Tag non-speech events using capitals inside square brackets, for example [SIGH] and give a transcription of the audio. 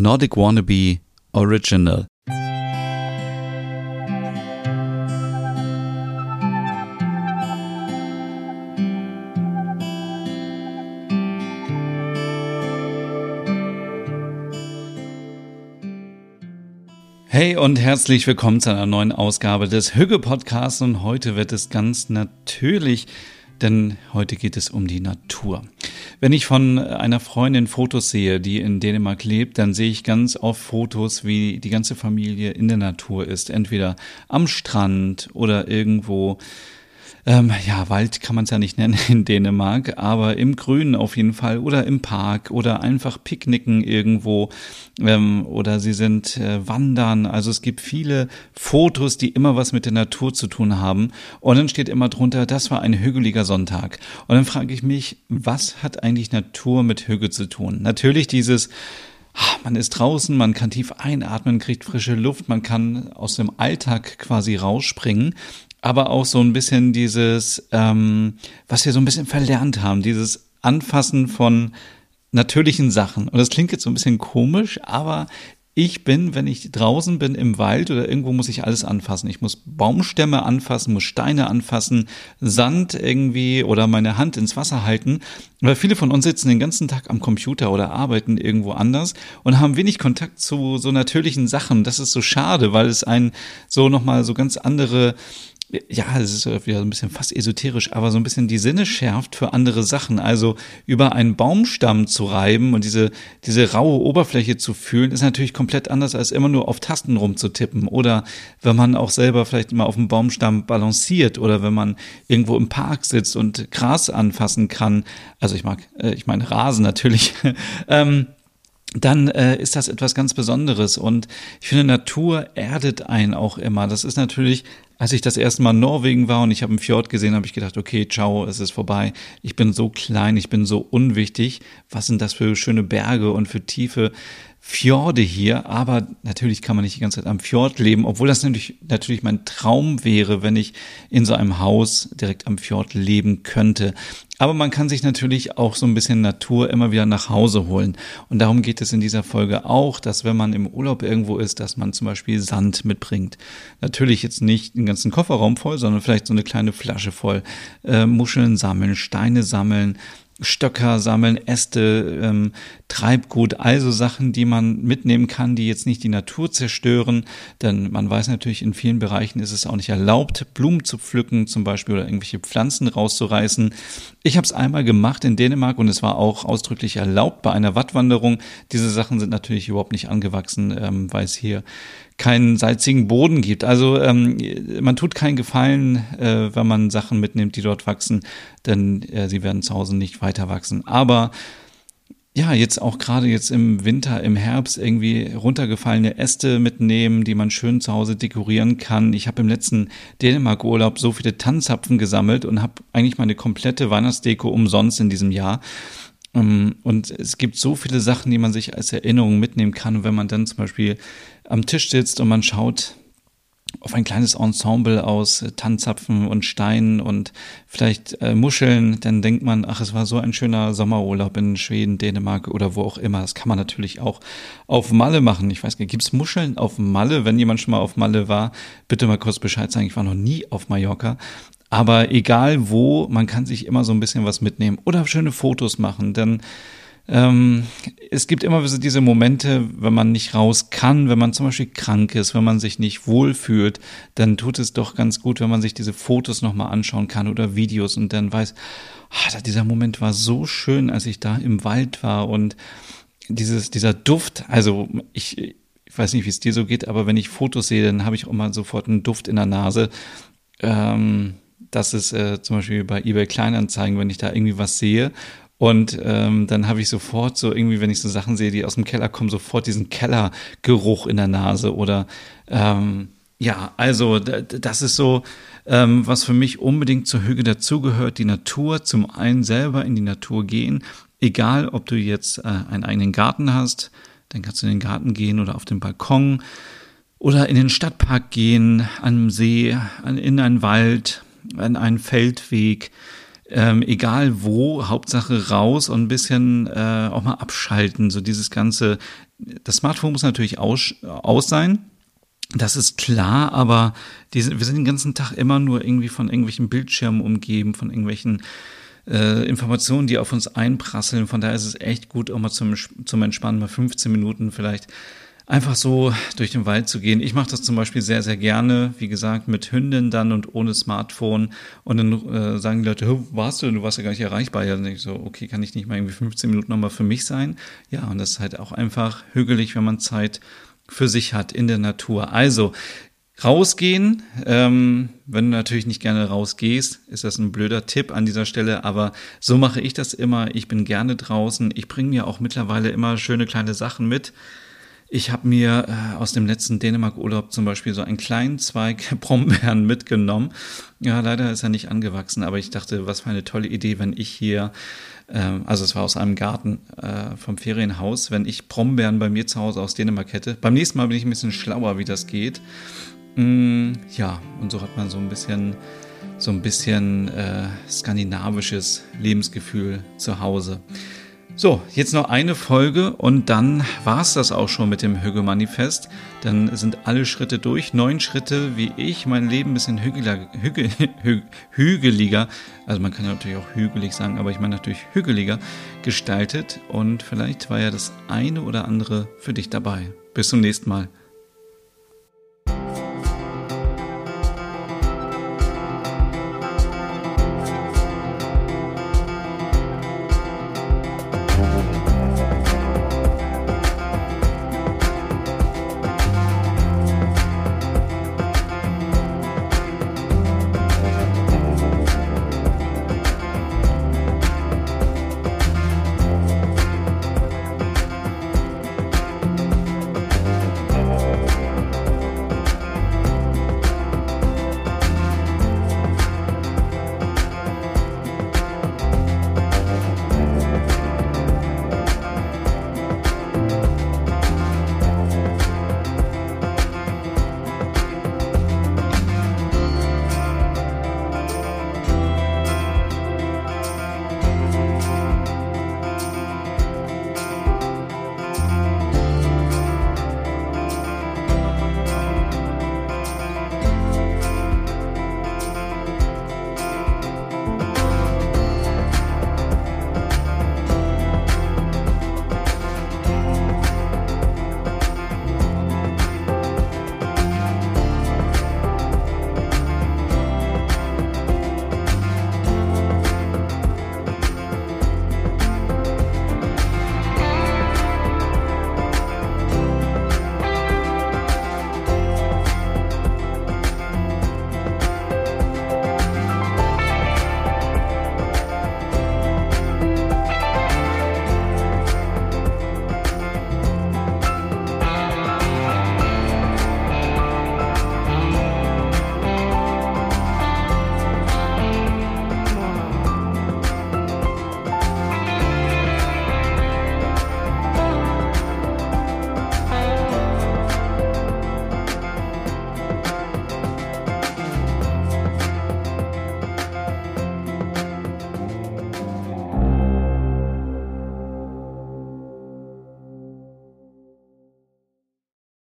Nordic Wannabe Original. Hey und herzlich willkommen zu einer neuen Ausgabe des Hügge Podcasts und heute wird es ganz natürlich, denn heute geht es um die Natur. Wenn ich von einer Freundin Fotos sehe, die in Dänemark lebt, dann sehe ich ganz oft Fotos, wie die ganze Familie in der Natur ist, entweder am Strand oder irgendwo ähm, ja, Wald kann man es ja nicht nennen [LAUGHS] in Dänemark, aber im Grünen auf jeden Fall oder im Park oder einfach picknicken irgendwo ähm, oder sie sind äh, wandern. Also es gibt viele Fotos, die immer was mit der Natur zu tun haben. Und dann steht immer drunter, das war ein hügeliger Sonntag. Und dann frage ich mich, was hat eigentlich Natur mit Hügel zu tun? Natürlich dieses ah, man ist draußen, man kann tief einatmen, kriegt frische Luft, man kann aus dem Alltag quasi rausspringen aber auch so ein bisschen dieses, ähm, was wir so ein bisschen verlernt haben, dieses Anfassen von natürlichen Sachen. Und das klingt jetzt so ein bisschen komisch, aber ich bin, wenn ich draußen bin im Wald oder irgendwo, muss ich alles anfassen. Ich muss Baumstämme anfassen, muss Steine anfassen, Sand irgendwie oder meine Hand ins Wasser halten. Weil viele von uns sitzen den ganzen Tag am Computer oder arbeiten irgendwo anders und haben wenig Kontakt zu so natürlichen Sachen. Das ist so schade, weil es einen so nochmal so ganz andere ja, es ist wieder so ein bisschen fast esoterisch, aber so ein bisschen die Sinne schärft für andere Sachen. Also über einen Baumstamm zu reiben und diese, diese raue Oberfläche zu fühlen, ist natürlich komplett anders, als immer nur auf Tasten rumzutippen. Oder wenn man auch selber vielleicht mal auf dem Baumstamm balanciert oder wenn man irgendwo im Park sitzt und Gras anfassen kann. Also ich mag, äh, ich meine Rasen natürlich. [LAUGHS] ähm, dann äh, ist das etwas ganz Besonderes. Und ich finde, Natur erdet einen auch immer. Das ist natürlich als ich das erste Mal in Norwegen war und ich habe einen Fjord gesehen, habe ich gedacht, okay, ciao, es ist vorbei. Ich bin so klein, ich bin so unwichtig. Was sind das für schöne Berge und für tiefe Fjorde hier, aber natürlich kann man nicht die ganze Zeit am Fjord leben, obwohl das natürlich, natürlich mein Traum wäre, wenn ich in so einem Haus direkt am Fjord leben könnte. Aber man kann sich natürlich auch so ein bisschen Natur immer wieder nach Hause holen. Und darum geht es in dieser Folge auch, dass wenn man im Urlaub irgendwo ist, dass man zum Beispiel Sand mitbringt. Natürlich jetzt nicht den ganzen Kofferraum voll, sondern vielleicht so eine kleine Flasche voll. Äh, Muscheln sammeln, Steine sammeln, Stöcker sammeln, Äste, ähm, Treibgut, also Sachen, die man mitnehmen kann, die jetzt nicht die Natur zerstören. Denn man weiß natürlich, in vielen Bereichen ist es auch nicht erlaubt, Blumen zu pflücken zum Beispiel oder irgendwelche Pflanzen rauszureißen. Ich habe es einmal gemacht in Dänemark und es war auch ausdrücklich erlaubt bei einer Wattwanderung. Diese Sachen sind natürlich überhaupt nicht angewachsen, ähm, weil es hier keinen salzigen Boden gibt. Also ähm, man tut keinen Gefallen, äh, wenn man Sachen mitnimmt, die dort wachsen, denn äh, sie werden zu Hause nicht weiter wachsen. Aber ja, jetzt auch gerade jetzt im Winter, im Herbst irgendwie runtergefallene Äste mitnehmen, die man schön zu Hause dekorieren kann. Ich habe im letzten Dänemark-Urlaub so viele Tanzapfen gesammelt und habe eigentlich meine komplette Weihnachtsdeko umsonst in diesem Jahr. Ähm, und es gibt so viele Sachen, die man sich als Erinnerung mitnehmen kann. Wenn man dann zum Beispiel am Tisch sitzt und man schaut auf ein kleines Ensemble aus Tanzapfen und Steinen und vielleicht äh, Muscheln, dann denkt man, ach, es war so ein schöner Sommerurlaub in Schweden, Dänemark oder wo auch immer. Das kann man natürlich auch auf Malle machen. Ich weiß gar nicht, gibt es Muscheln auf Malle? Wenn jemand schon mal auf Malle war, bitte mal kurz Bescheid sagen. Ich war noch nie auf Mallorca. Aber egal wo, man kann sich immer so ein bisschen was mitnehmen oder schöne Fotos machen, denn ähm, es gibt immer diese Momente, wenn man nicht raus kann, wenn man zum Beispiel krank ist, wenn man sich nicht wohlfühlt, dann tut es doch ganz gut, wenn man sich diese Fotos nochmal anschauen kann oder Videos und dann weiß, ah, dieser Moment war so schön, als ich da im Wald war und dieses, dieser Duft, also ich, ich weiß nicht, wie es dir so geht, aber wenn ich Fotos sehe, dann habe ich auch mal sofort einen Duft in der Nase. Ähm, das ist äh, zum Beispiel bei eBay Kleinanzeigen, wenn ich da irgendwie was sehe und ähm, dann habe ich sofort so irgendwie, wenn ich so Sachen sehe, die aus dem Keller kommen, sofort diesen Kellergeruch in der Nase oder ähm, ja, also das ist so, ähm, was für mich unbedingt zur Hüge dazugehört, die Natur, zum einen selber in die Natur gehen, egal ob du jetzt äh, einen eigenen Garten hast, dann kannst du in den Garten gehen oder auf den Balkon oder in den Stadtpark gehen, an einem See, an, in einen Wald, an einen Feldweg, ähm, egal wo, Hauptsache raus und ein bisschen äh, auch mal abschalten. So dieses ganze, das Smartphone muss natürlich aus, aus sein. Das ist klar, aber diese, wir sind den ganzen Tag immer nur irgendwie von irgendwelchen Bildschirmen umgeben, von irgendwelchen äh, Informationen, die auf uns einprasseln. Von daher ist es echt gut, auch mal zum, zum Entspannen mal 15 Minuten vielleicht einfach so durch den Wald zu gehen. Ich mache das zum Beispiel sehr, sehr gerne, wie gesagt, mit Hündin dann und ohne Smartphone. Und dann äh, sagen die Leute, warst du? Du warst ja gar nicht erreichbar. Ja, dann denke ich so, okay, kann ich nicht mal irgendwie 15 Minuten nochmal für mich sein? Ja, und das ist halt auch einfach hügelig, wenn man Zeit für sich hat in der Natur. Also, Rausgehen, ähm, wenn du natürlich nicht gerne rausgehst, ist das ein blöder Tipp an dieser Stelle, aber so mache ich das immer. Ich bin gerne draußen. Ich bringe mir auch mittlerweile immer schöne kleine Sachen mit. Ich habe mir äh, aus dem letzten Dänemark-Urlaub zum Beispiel so einen kleinen Zweig [LAUGHS] Brombeeren mitgenommen. Ja, leider ist er nicht angewachsen, aber ich dachte, was für eine tolle Idee, wenn ich hier, äh, also es war aus einem Garten äh, vom Ferienhaus, wenn ich Brombeeren bei mir zu Hause aus Dänemark hätte. Beim nächsten Mal bin ich ein bisschen schlauer, wie das geht. Mm, ja, und so hat man so ein bisschen so ein bisschen äh, skandinavisches Lebensgefühl zu Hause. So, jetzt noch eine Folge und dann war es das auch schon mit dem Hügel-Manifest. Dann sind alle Schritte durch. Neun Schritte, wie ich mein Leben ein bisschen hügeliger, hügel, [LAUGHS] hügeliger, also man kann natürlich auch hügelig sagen, aber ich meine natürlich hügeliger gestaltet. Und vielleicht war ja das eine oder andere für dich dabei. Bis zum nächsten Mal.